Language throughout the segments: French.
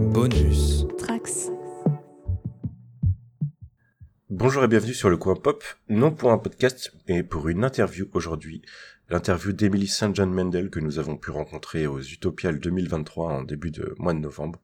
Bonus. Trax. Bonjour et bienvenue sur le coin pop, non pour un podcast, mais pour une interview aujourd'hui. L'interview d'Emily St. John Mendel que nous avons pu rencontrer aux Utopiales 2023 en début de mois de novembre.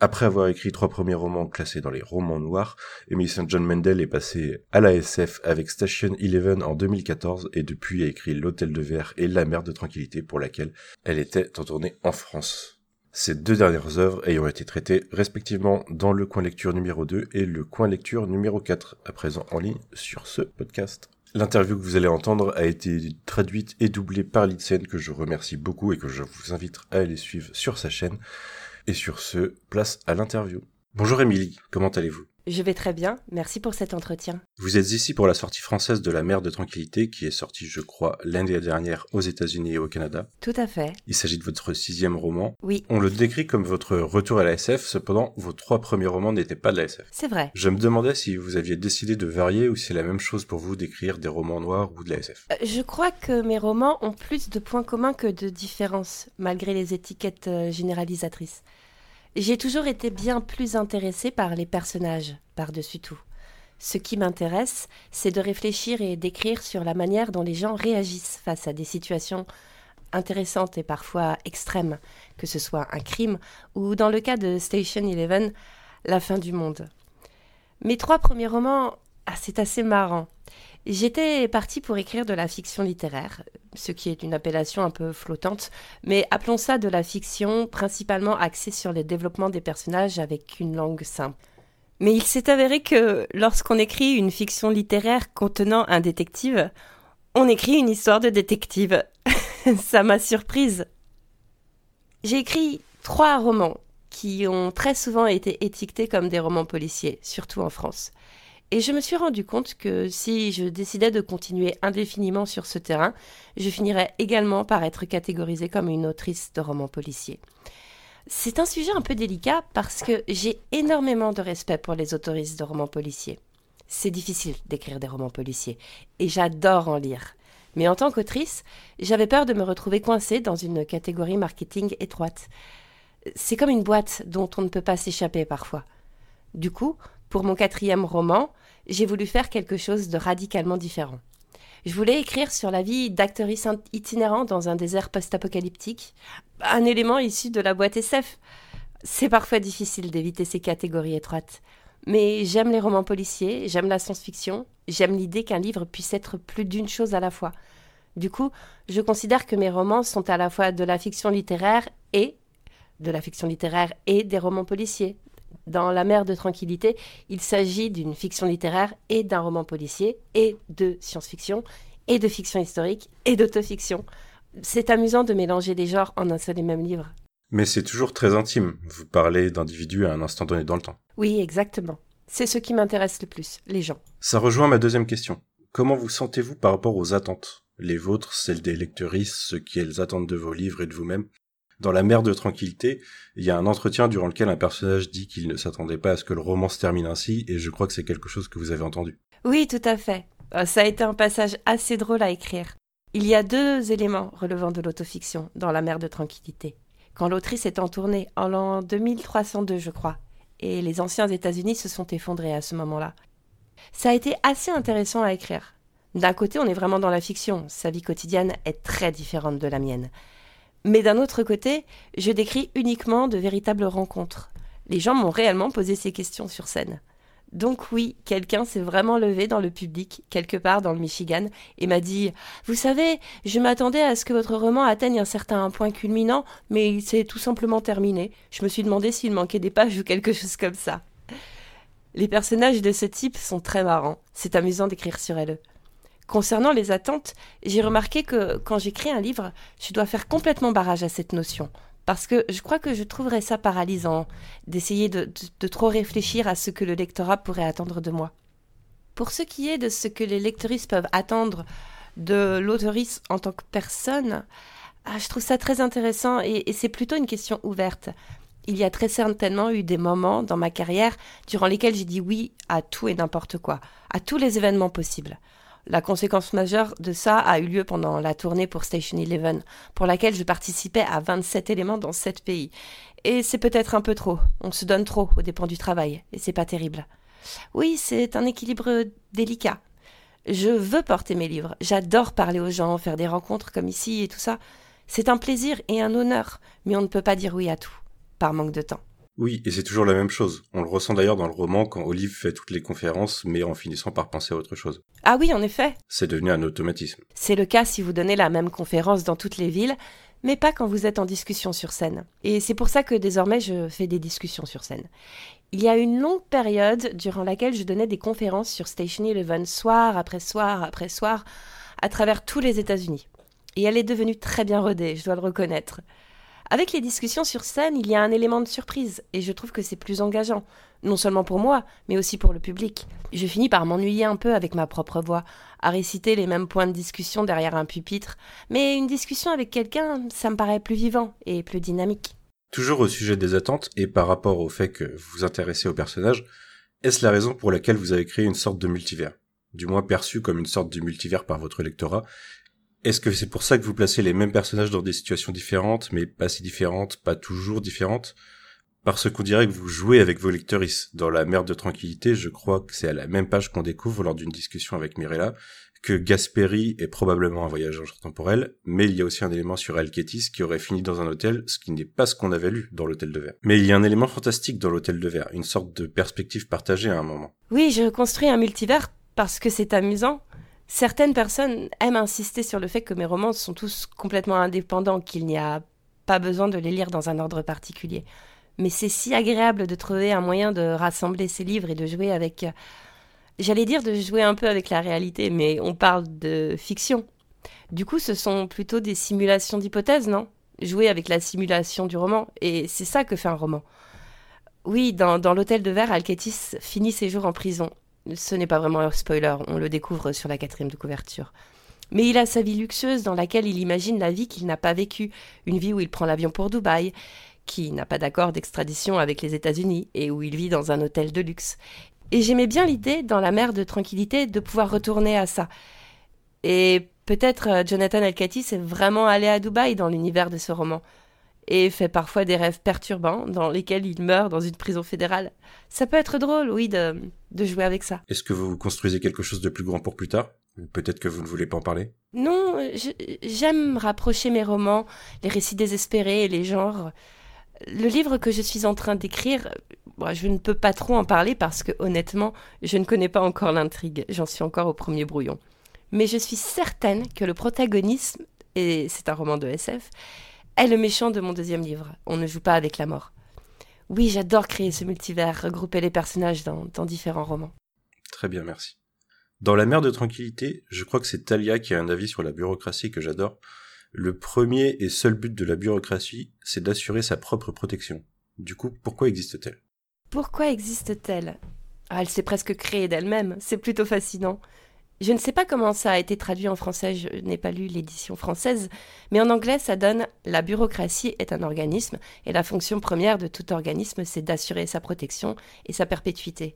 Après avoir écrit trois premiers romans classés dans les romans noirs, Emily St. John Mendel est passée à la SF avec Station Eleven en 2014 et depuis a écrit L'Hôtel de Verre et La Mer de Tranquillité pour laquelle elle était en tournée en France. Ces deux dernières œuvres ayant été traitées respectivement dans le coin lecture numéro 2 et le coin lecture numéro 4, à présent en ligne sur ce podcast. L'interview que vous allez entendre a été traduite et doublée par Litsen que je remercie beaucoup et que je vous invite à aller suivre sur sa chaîne. Et sur ce, place à l'interview. Bonjour Émilie, comment allez-vous? Je vais très bien, merci pour cet entretien. Vous êtes ici pour la sortie française de La mer de tranquillité qui est sortie, je crois, l'année dernière aux États-Unis et au Canada. Tout à fait. Il s'agit de votre sixième roman. Oui, On le décrit comme votre retour à la SF, cependant, vos trois premiers romans n'étaient pas de la SF. c'est vrai. Je me demandais si vous aviez décidé de varier ou si c'est la même chose pour vous d'écrire des romans noirs ou de la SF. Euh, Je crois que mes romans ont plus de points communs que de différences, malgré les étiquettes euh, généralisatrices. J'ai toujours été bien plus intéressée par les personnages, par-dessus tout. Ce qui m'intéresse, c'est de réfléchir et d'écrire sur la manière dont les gens réagissent face à des situations intéressantes et parfois extrêmes, que ce soit un crime ou, dans le cas de Station Eleven, la fin du monde. Mes trois premiers romans, ah, c'est assez marrant. J'étais partie pour écrire de la fiction littéraire, ce qui est une appellation un peu flottante, mais appelons ça de la fiction principalement axée sur le développement des personnages avec une langue simple. Mais il s'est avéré que lorsqu'on écrit une fiction littéraire contenant un détective, on écrit une histoire de détective. ça m'a surprise. J'ai écrit trois romans qui ont très souvent été étiquetés comme des romans policiers, surtout en France. Et je me suis rendu compte que si je décidais de continuer indéfiniment sur ce terrain, je finirais également par être catégorisée comme une autrice de romans policiers. C'est un sujet un peu délicat parce que j'ai énormément de respect pour les autoristes de romans policiers. C'est difficile d'écrire des romans policiers et j'adore en lire. Mais en tant qu'autrice, j'avais peur de me retrouver coincée dans une catégorie marketing étroite. C'est comme une boîte dont on ne peut pas s'échapper parfois. Du coup, pour mon quatrième roman, j'ai voulu faire quelque chose de radicalement différent. Je voulais écrire sur la vie d'actrice itinérant dans un désert post-apocalyptique, un élément issu de la boîte SF. C'est parfois difficile d'éviter ces catégories étroites. Mais j'aime les romans policiers, j'aime la science-fiction, j'aime l'idée qu'un livre puisse être plus d'une chose à la fois. Du coup, je considère que mes romans sont à la fois de la fiction littéraire et de la fiction littéraire et des romans policiers. Dans La mer de tranquillité, il s'agit d'une fiction littéraire et d'un roman policier, et de science-fiction, et de fiction historique, et d'autofiction. C'est amusant de mélanger les genres en un seul et même livre. Mais c'est toujours très intime. Vous parlez d'individus à un instant donné dans le temps. Oui, exactement. C'est ce qui m'intéresse le plus, les gens. Ça rejoint ma deuxième question. Comment vous sentez-vous par rapport aux attentes? Les vôtres, celles des lectrices, ce qu'elles attendent de vos livres et de vous-même? Dans La mer de tranquillité, il y a un entretien durant lequel un personnage dit qu'il ne s'attendait pas à ce que le roman se termine ainsi, et je crois que c'est quelque chose que vous avez entendu. Oui, tout à fait. Euh, Ça a été un passage assez drôle à écrire. Il y a deux éléments relevant de l'autofiction dans La mer de tranquillité. Quand l'autrice est en tournée, en l'an 2302, je crois, et les anciens États-Unis se sont effondrés à ce moment-là. Ça a été assez intéressant à écrire. D'un côté, on est vraiment dans la fiction, sa vie quotidienne est très différente de la mienne. Mais d'un autre côté, je décris uniquement de véritables rencontres. Les gens m'ont réellement posé ces questions sur scène. Donc oui, quelqu'un s'est vraiment levé dans le public, quelque part dans le Michigan, et m'a dit Vous savez, je m'attendais à ce que votre roman atteigne un certain point culminant, mais il s'est tout simplement terminé. Je me suis demandé s'il manquait des pages ou quelque chose comme ça. Les personnages de ce type sont très marrants. C'est amusant d'écrire sur elles. Concernant les attentes, j'ai remarqué que quand j'écris un livre, je dois faire complètement barrage à cette notion. Parce que je crois que je trouverais ça paralysant, d'essayer de, trop réfléchir à ce que le lectorat pourrait attendre de moi. Pour ce qui est de ce que les lectrices peuvent attendre de l'autrice en tant que personne, ah, je trouve ça très intéressant et c'est plutôt une question ouverte. Il y a très certainement eu des moments dans ma carrière durant lesquels j'ai dit oui à tout et n'importe quoi, à tous les événements possibles. La conséquence majeure de ça a eu lieu pendant la tournée pour Station Eleven, pour laquelle je participais à 27 éléments dans 7 pays. Et c'est peut-être un peu trop. On se donne trop aux dépens du travail, et c'est pas terrible. Oui, c'est un équilibre délicat. Je veux porter mes livres. J'adore parler aux gens, faire des rencontres comme ici et tout ça. C'est un plaisir et un honneur, mais on ne peut pas dire oui à tout, par manque de temps. Oui, et c'est toujours la même chose. On le ressent d'ailleurs dans le roman quand Olive fait toutes les conférences, mais en finissant par penser à autre chose. Ah oui, en effet. C'est devenu un automatisme. C'est le cas si vous donnez la même conférence dans toutes les villes, mais pas quand vous êtes en discussion sur scène. Et c'est pour ça que désormais je fais des discussions sur scène. Il y a une longue période durant laquelle je donnais des conférences sur Station Eleven soir après soir après soir à travers tous les États-Unis. Et elle est devenue très bien rodée, je dois le reconnaître. Avec les discussions sur scène, il y a un élément de surprise, et je trouve que c'est plus engageant, non seulement pour moi, mais aussi pour le public. Je finis par m'ennuyer un peu avec ma propre voix, à réciter les mêmes points de discussion derrière un pupitre, mais une discussion avec quelqu'un, ça me paraît plus vivant et plus dynamique. Toujours au sujet des attentes et par rapport au fait que vous vous intéressez au personnage, est-ce la raison pour laquelle vous avez créé une sorte de multivers? Du moins perçu comme une sorte de multivers par votre lectorat. Est-ce que c'est pour ça que vous placez les mêmes personnages dans des situations différentes, mais pas si différentes, pas toujours différentes? Parce qu'on dirait que vous jouez avec vos lecteurs dans La Merde de Tranquillité, je crois que c'est à la même page qu'on découvre lors d'une discussion avec Mirella, que Gasperi est probablement un voyageur temporel, mais il y a aussi un élément sur Alketis qui aurait fini dans un hôtel, ce qui n'est pas ce qu'on avait lu dans l'hôtel de verre. Mais il y a un élément fantastique dans l'hôtel de verre, une sorte de perspective partagée à un moment. Oui, je construis un multivers parce que c'est amusant. Certaines personnes aiment insister sur le fait que mes romans sont tous complètement indépendants, qu'il n'y a pas besoin de les lire dans un ordre particulier. Mais c'est si agréable de trouver un moyen de rassembler ces livres et de jouer avec J'allais dire de jouer un peu avec la réalité, mais on parle de fiction. Du coup, ce sont plutôt des simulations d'hypothèses, non? Jouer avec la simulation du roman, et c'est ça que fait un roman. Oui, dans, l'hôtel de verre, Alketis finit ses jours en prison. Ce n'est pas vraiment un spoiler, on le découvre sur la quatrième de couverture. Mais il a sa vie luxueuse dans laquelle il imagine la vie qu'il n'a pas vécue, une vie où il prend l'avion pour Dubaï, qui n'a pas d'accord d'extradition avec les États-Unis et où il vit dans un hôtel de luxe. Et j'aimais bien l'idée, dans la mer de tranquillité, de pouvoir retourner à ça. Et peut-être euh, Jonathan Alcati s'est vraiment allé à Dubaï dans l'univers de ce roman. Et fait parfois des rêves perturbants dans lesquels il meurt dans une prison fédérale. Ça peut être drôle, oui, de, de jouer avec ça. Est-ce que vous construisez quelque chose de plus grand pour plus tard? Peut-être que vous ne voulez pas en parler? Non, j'aime rapprocher mes romans, les récits désespérés et les genres. Le livre que je suis en train d'écrire, je ne peux pas trop en parler parce que honnêtement, je ne connais pas encore l'intrigue, j'en suis encore au premier brouillon. Mais je suis certaine que le protagonisme, et c'est un roman de SF, est le méchant de mon deuxième livre. On ne joue pas avec la mort. Oui, j'adore créer ce multivers, regrouper les personnages dans, dans différents romans. Très bien, merci. Dans La mer de tranquillité, je crois que c'est Talia qui a un avis sur la bureaucratie que j'adore. Le premier et seul but de la bureaucratie, c'est d'assurer sa propre protection. Du coup, pourquoi existe-t-elle? Pourquoi existe-t-elle? Ah, Elle s'est presque créée d'elle-même, c'est plutôt fascinant. Je ne sais pas comment ça a été traduit en français, je n'ai pas lu l'édition française, mais en anglais ça donne La bureaucratie est un organisme, et la fonction première de tout organisme c'est d'assurer sa protection et sa perpétuité.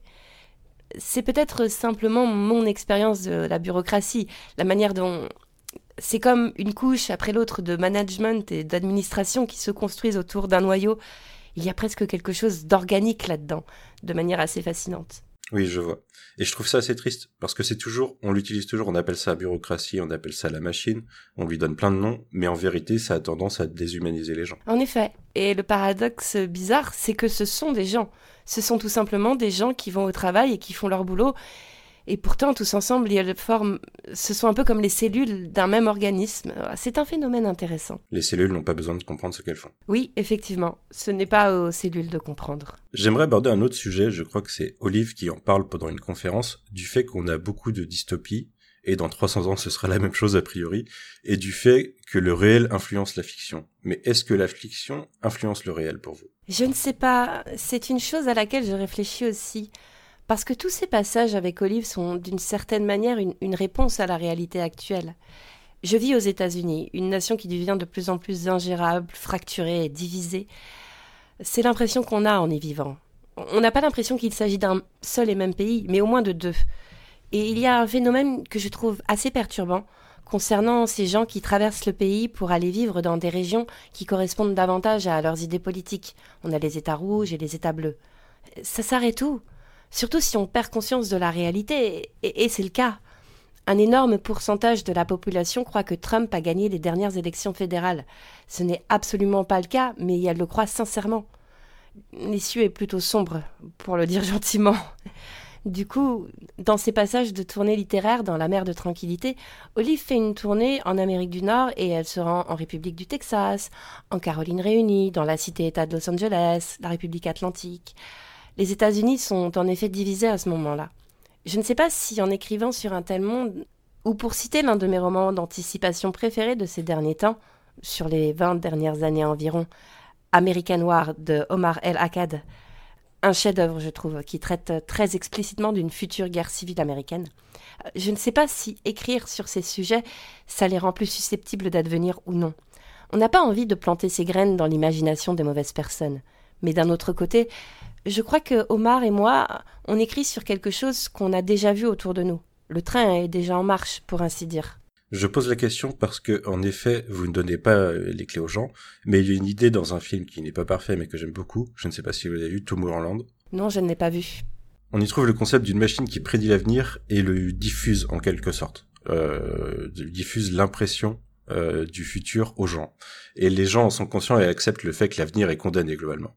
C'est peut-être simplement mon expérience de la bureaucratie, la manière dont c'est comme une couche après l'autre de management et d'administration qui se construisent autour d'un noyau il y a presque quelque chose d'organique là-dedans, de manière assez fascinante. Oui, je vois. Et je trouve ça assez triste, parce que c'est toujours, on l'utilise toujours, on appelle ça bureaucratie, on appelle ça la machine, on lui donne plein de noms, mais en vérité, ça a tendance à déshumaniser les gens. En effet. Et le paradoxe bizarre, c'est que ce sont des gens. Ce sont tout simplement des gens qui vont au travail et qui font leur boulot, et pourtant, tous ensemble, ils forment, ce sont un peu comme les cellules d'un même organisme. C'est un phénomène intéressant. Les cellules n'ont pas besoin de comprendre ce qu'elles font. Oui, effectivement. Ce n'est pas aux cellules de comprendre. J'aimerais aborder un autre sujet, je crois que c'est Olive qui en parle pendant une conférence, du fait qu'on a beaucoup de dystopies, et dans 300 ans ce sera la même chose a priori, et du fait que le réel influence la fiction. Mais est-ce que la fiction influence le réel pour vous? Je ne sais pas. C'est une chose à laquelle je réfléchis aussi. Parce que tous ces passages avec Olive sont d'une certaine manière une, réponse à la réalité actuelle. Je vis aux États-Unis, une nation qui devient de plus en plus ingérable, fracturée et divisée. C'est l'impression qu'on a en y vivant. On n'a pas l'impression qu'il s'agit d'un seul et même pays, mais au moins de deux. Et il y a un phénomène que je trouve assez perturbant concernant ces gens qui traversent le pays pour aller vivre dans des régions qui correspondent davantage à leurs idées politiques. On a les États rouges et les États bleus. Ça s'arrête où? Surtout si on perd conscience de la réalité, et, c'est le cas. Un énorme pourcentage de la population croit que Trump a gagné les dernières élections fédérales. Ce n'est absolument pas le cas, mais elle le croit sincèrement. L'issue est plutôt sombre, pour le dire gentiment. Du coup, dans ses passages de tournée littéraire dans la mer de tranquillité, Olive fait une tournée en Amérique du Nord et elle se rend en République du Texas, en Caroline réunie, dans la cité-État de Los Angeles, la République atlantique. Les États-Unis sont en effet divisés à ce moment-là. Je ne sais pas si en écrivant sur un tel monde, ou pour citer l'un de mes romans d'anticipation préférés de ces derniers temps, sur les vingt dernières années environ, American War de Omar El Akkad, un chef-d'œuvre, je trouve, qui traite très explicitement d'une future guerre civile américaine. Je ne sais pas si écrire sur ces sujets, ça les rend plus susceptibles d'advenir ou non. On n'a pas envie de planter ces graines dans l'imagination des mauvaises personnes. Mais d'un autre côté, je crois que Omar et moi, on écrit sur quelque chose qu'on a déjà vu autour de nous. Le train est déjà en marche, pour ainsi dire. Je pose la question parce que, en effet, vous ne donnez pas euh, les clés aux gens, mais il y a une idée dans un film qui n'est pas parfait mais que j'aime beaucoup. Je ne sais pas si vous l'avez vu, Tomorrowland. Non, je ne l'ai pas vu. On y trouve le concept d'une machine qui prédit l'avenir et le diffuse en quelque sorte. Euh, diffuse l'impression euh, du futur aux gens. Et les gens en sont conscients et acceptent le fait que l'avenir est condamné globalement.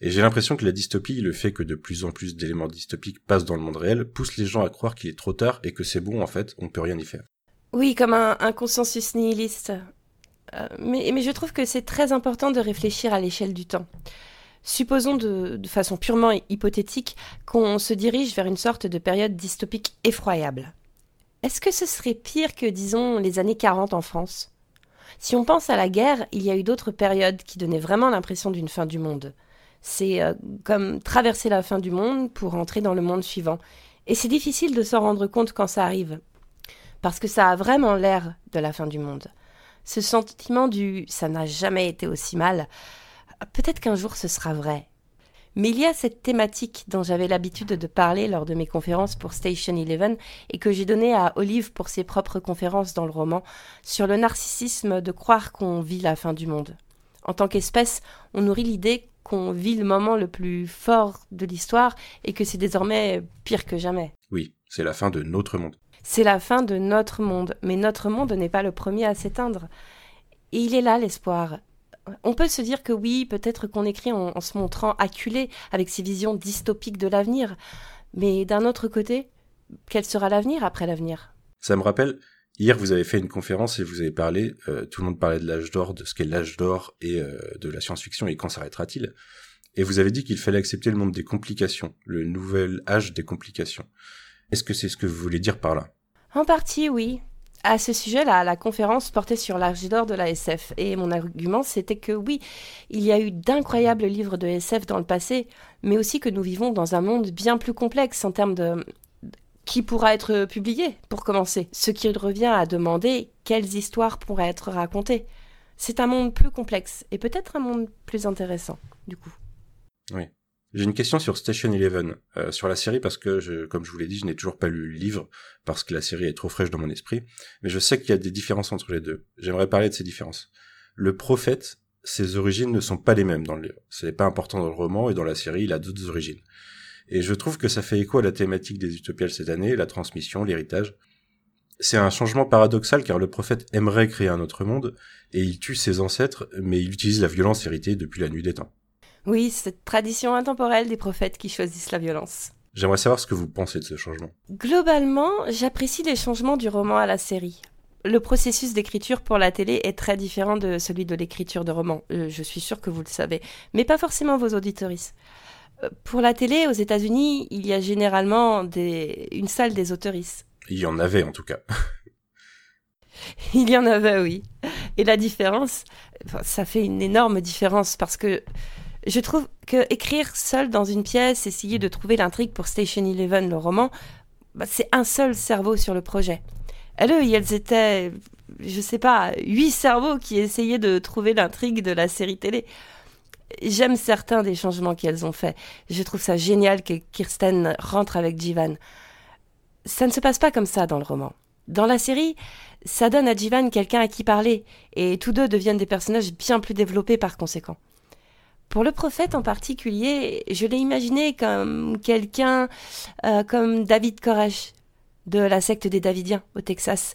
Et j'ai l'impression que la dystopie, le fait que de plus en plus d'éléments dystopiques passent dans le monde réel, pousse les gens à croire qu'il est trop tard et que c'est bon en fait, on peut rien y faire. Oui, comme un, consensus nihiliste. Euh, mais, je trouve que c'est très important de réfléchir à l'échelle du temps. Supposons de, de façon purement hypothétique qu'on se dirige vers une sorte de période dystopique effroyable. Est-ce que ce serait pire que, disons, les années 40 en France? Si on pense à la guerre, il y a eu d'autres périodes qui donnaient vraiment l'impression d'une fin du monde. C'est euh, comme traverser la fin du monde pour entrer dans le monde suivant. Et c'est difficile de s'en rendre compte quand ça arrive parce que ça a vraiment l'air de la fin du monde. Ce sentiment du ça n'a jamais été aussi mal, peut-être qu'un jour ce sera vrai. Mais il y a cette thématique dont j'avais l'habitude de parler lors de mes conférences pour Station Eleven et que j'ai donnée à Olive pour ses propres conférences dans le roman, sur le narcissisme de croire qu'on vit la fin du monde. En tant qu'espèce, on nourrit l'idée qu'on vit le moment le plus fort de l'histoire et que c'est désormais pire que jamais. Oui, c'est la fin de notre monde. C'est la fin de notre monde, mais notre monde n'est pas le premier à s'éteindre. Et il est là l'espoir. On peut se dire que oui, peut-être qu'on écrit en, se montrant acculé avec ses visions dystopiques de l'avenir, mais d'un autre côté, quel sera l'avenir après l'avenir? Ça me rappelle, hier vous avez fait une conférence et vous avez parlé, euh, tout le monde parlait de l'âge d'or, de ce qu'est l'âge d'or et euh, de la science-fiction et quand s'arrêtera-t-il? Et vous avez dit qu'il fallait accepter le monde des complications, le nouvel âge des complications. Est-ce que c'est ce que vous voulez dire par là? En partie, oui. À ce sujet-là, la conférence portait sur l'âge d'or de la SF, et mon argument c'était que oui, il y a eu d'incroyables livres de SF dans le passé, mais aussi que nous vivons dans un monde bien plus complexe en termes de qui pourra être publié, pour commencer. Ce qui revient à demander quelles histoires pourraient être racontées. C'est un monde plus complexe, et peut-être un monde plus intéressant, du coup. Oui. J'ai une question sur Station Eleven, euh, sur la série parce que, comme je vous l'ai dit, je n'ai toujours pas lu le livre parce que la série est trop fraîche dans mon esprit. Mais je sais qu'il y a des différences entre les deux. J'aimerais parler de ces différences. Le prophète, ses origines ne sont pas les mêmes dans le livre. Ce n'est pas important dans le roman et dans la série, il a d'autres origines. Et je trouve que ça fait écho à la thématique des Utopiales cette année, la transmission, l'héritage. C'est un changement paradoxal car le prophète aimerait créer un autre monde et il tue ses ancêtres, mais il utilise la violence héritée depuis la nuit des temps. Oui, cette tradition intemporelle des prophètes qui choisissent la violence. J'aimerais savoir ce que vous pensez de ce changement. Globalement, j'apprécie les changements du roman à la série. Le processus d'écriture pour la télé est très différent de celui de l'écriture de roman. Euh, je suis sûre que vous le savez, mais pas forcément vos auditoristes. Pour la télé, aux États-Unis, il y a généralement des... une salle des autoristes. Il y en avait en tout cas. il y en avait, oui. Et la différence, ça fait une énorme différence parce que je trouve que écrire seul dans une pièce, essayer de trouver l'intrigue pour Station Eleven, le roman, bah, c'est un seul cerveau sur le projet. Elles, elles étaient, je sais pas, huit cerveaux qui essayaient de trouver l'intrigue de la série télé. J'aime certains des changements qu'elles ont faits. Je trouve ça génial que Kirsten rentre avec Jivan. Ça ne se passe pas comme ça dans le roman. Dans la série, ça donne à Jivan quelqu'un à qui parler, et tous deux deviennent des personnages bien plus développés par conséquent. Pour le prophète en particulier, je l'ai imaginé comme quelqu'un euh, comme David Koresh, de la secte des Davidiens au Texas,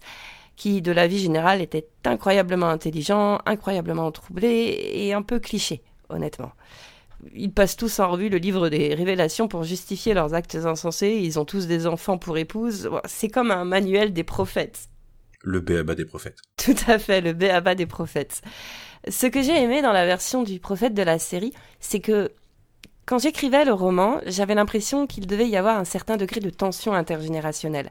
qui, de la vie générale, était incroyablement intelligent, incroyablement troublé et un peu cliché, honnêtement. Ils passent tous en revue le livre des révélations pour justifier leurs actes insensés, ils ont tous des enfants pour épouses, c'est comme un manuel des prophètes. Le béaba des prophètes. Tout à fait, le béaba des prophètes. Ce que j'ai aimé dans la version du prophète de la série, c'est que quand j'écrivais le roman, j'avais l'impression qu'il devait y avoir un certain degré de tension intergénérationnelle.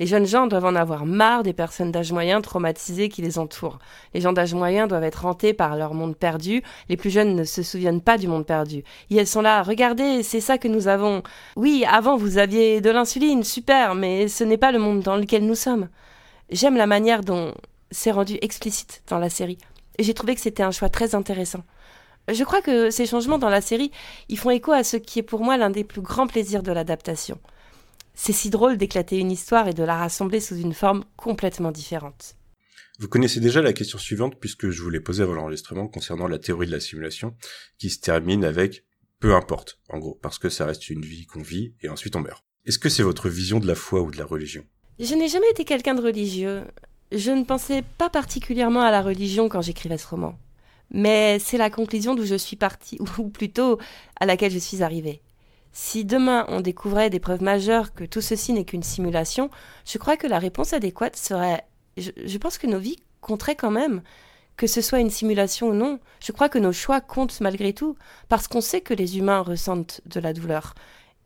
Les jeunes gens doivent en avoir marre des personnes d'âge moyen traumatisées qui les entourent. Les gens d'âge moyen doivent être hantés par leur monde perdu. Les plus jeunes ne se souviennent pas du monde perdu. Et elles sont là, regardez, c'est ça que nous avons. Oui, avant vous aviez de l'insuline, super, mais ce n'est pas le monde dans lequel nous sommes. J'aime la manière dont c'est rendu explicite dans la série. J'ai trouvé que c'était un choix très intéressant. Je crois que ces changements dans la série, ils font écho à ce qui est pour moi l'un des plus grands plaisirs de l'adaptation. C'est si drôle d'éclater une histoire et de la rassembler sous une forme complètement différente. Vous connaissez déjà la question suivante puisque je vous l'ai posée avant l'enregistrement concernant la théorie de la simulation qui se termine avec peu importe, en gros, parce que ça reste une vie qu'on vit et ensuite on meurt. Est-ce que c'est votre vision de la foi ou de la religion? Je n'ai jamais été quelqu'un de religieux. Je ne pensais pas particulièrement à la religion quand j'écrivais ce roman mais c'est la conclusion d'où je suis partie, ou plutôt à laquelle je suis arrivée. Si demain on découvrait des preuves majeures que tout ceci n'est qu'une simulation, je crois que la réponse adéquate serait je, pense que nos vies compteraient quand même. Que ce soit une simulation ou non, je crois que nos choix comptent malgré tout, parce qu'on sait que les humains ressentent de la douleur.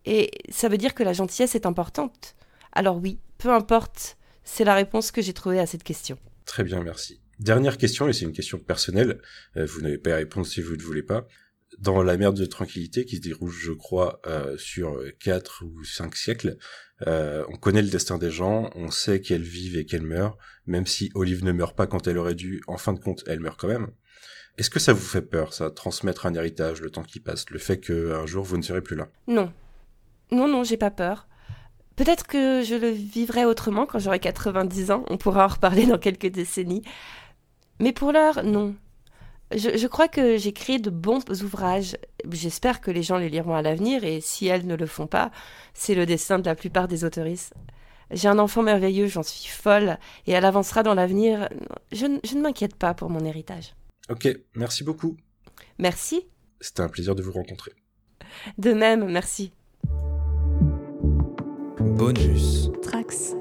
Et ça veut dire que la gentillesse est importante. Alors oui, peu importe, c'est la réponse que j'ai trouvée à cette question. Très bien, merci. Dernière question, et c'est une question personnelle, euh, vous n'avez pas à répondre si vous ne voulez pas. Dans la mer de tranquillité, qui se déroule, je crois, euh, sur quatre ou cinq siècles, euh, on connaît le destin des gens, on sait qu'elles vivent et qu'elles meurent, même si Olive ne meurt pas quand elle aurait dû, en fin de compte, elle meurt quand même. Est-ce que ça vous fait peur, ça, transmettre un héritage, le temps qui passe, le fait qu'un jour vous ne serez plus là? Non. Non, non, j'ai pas peur. Peut-être que je le vivrai autrement quand j'aurai 90 ans, on pourra en reparler dans quelques décennies. Mais pour l'heure, non. Je, crois que j'ai créé de bons ouvrages. J'espère que les gens les liront à l'avenir et si elles ne le font pas, c'est le destin de la plupart des autoristes. J'ai un enfant merveilleux, j'en suis folle, et elle avancera dans l'avenir. Je, je ne m'inquiète pas pour mon héritage. Ok, merci beaucoup. Merci. C'était un plaisir de vous rencontrer. De même, merci. Bonus. Trax.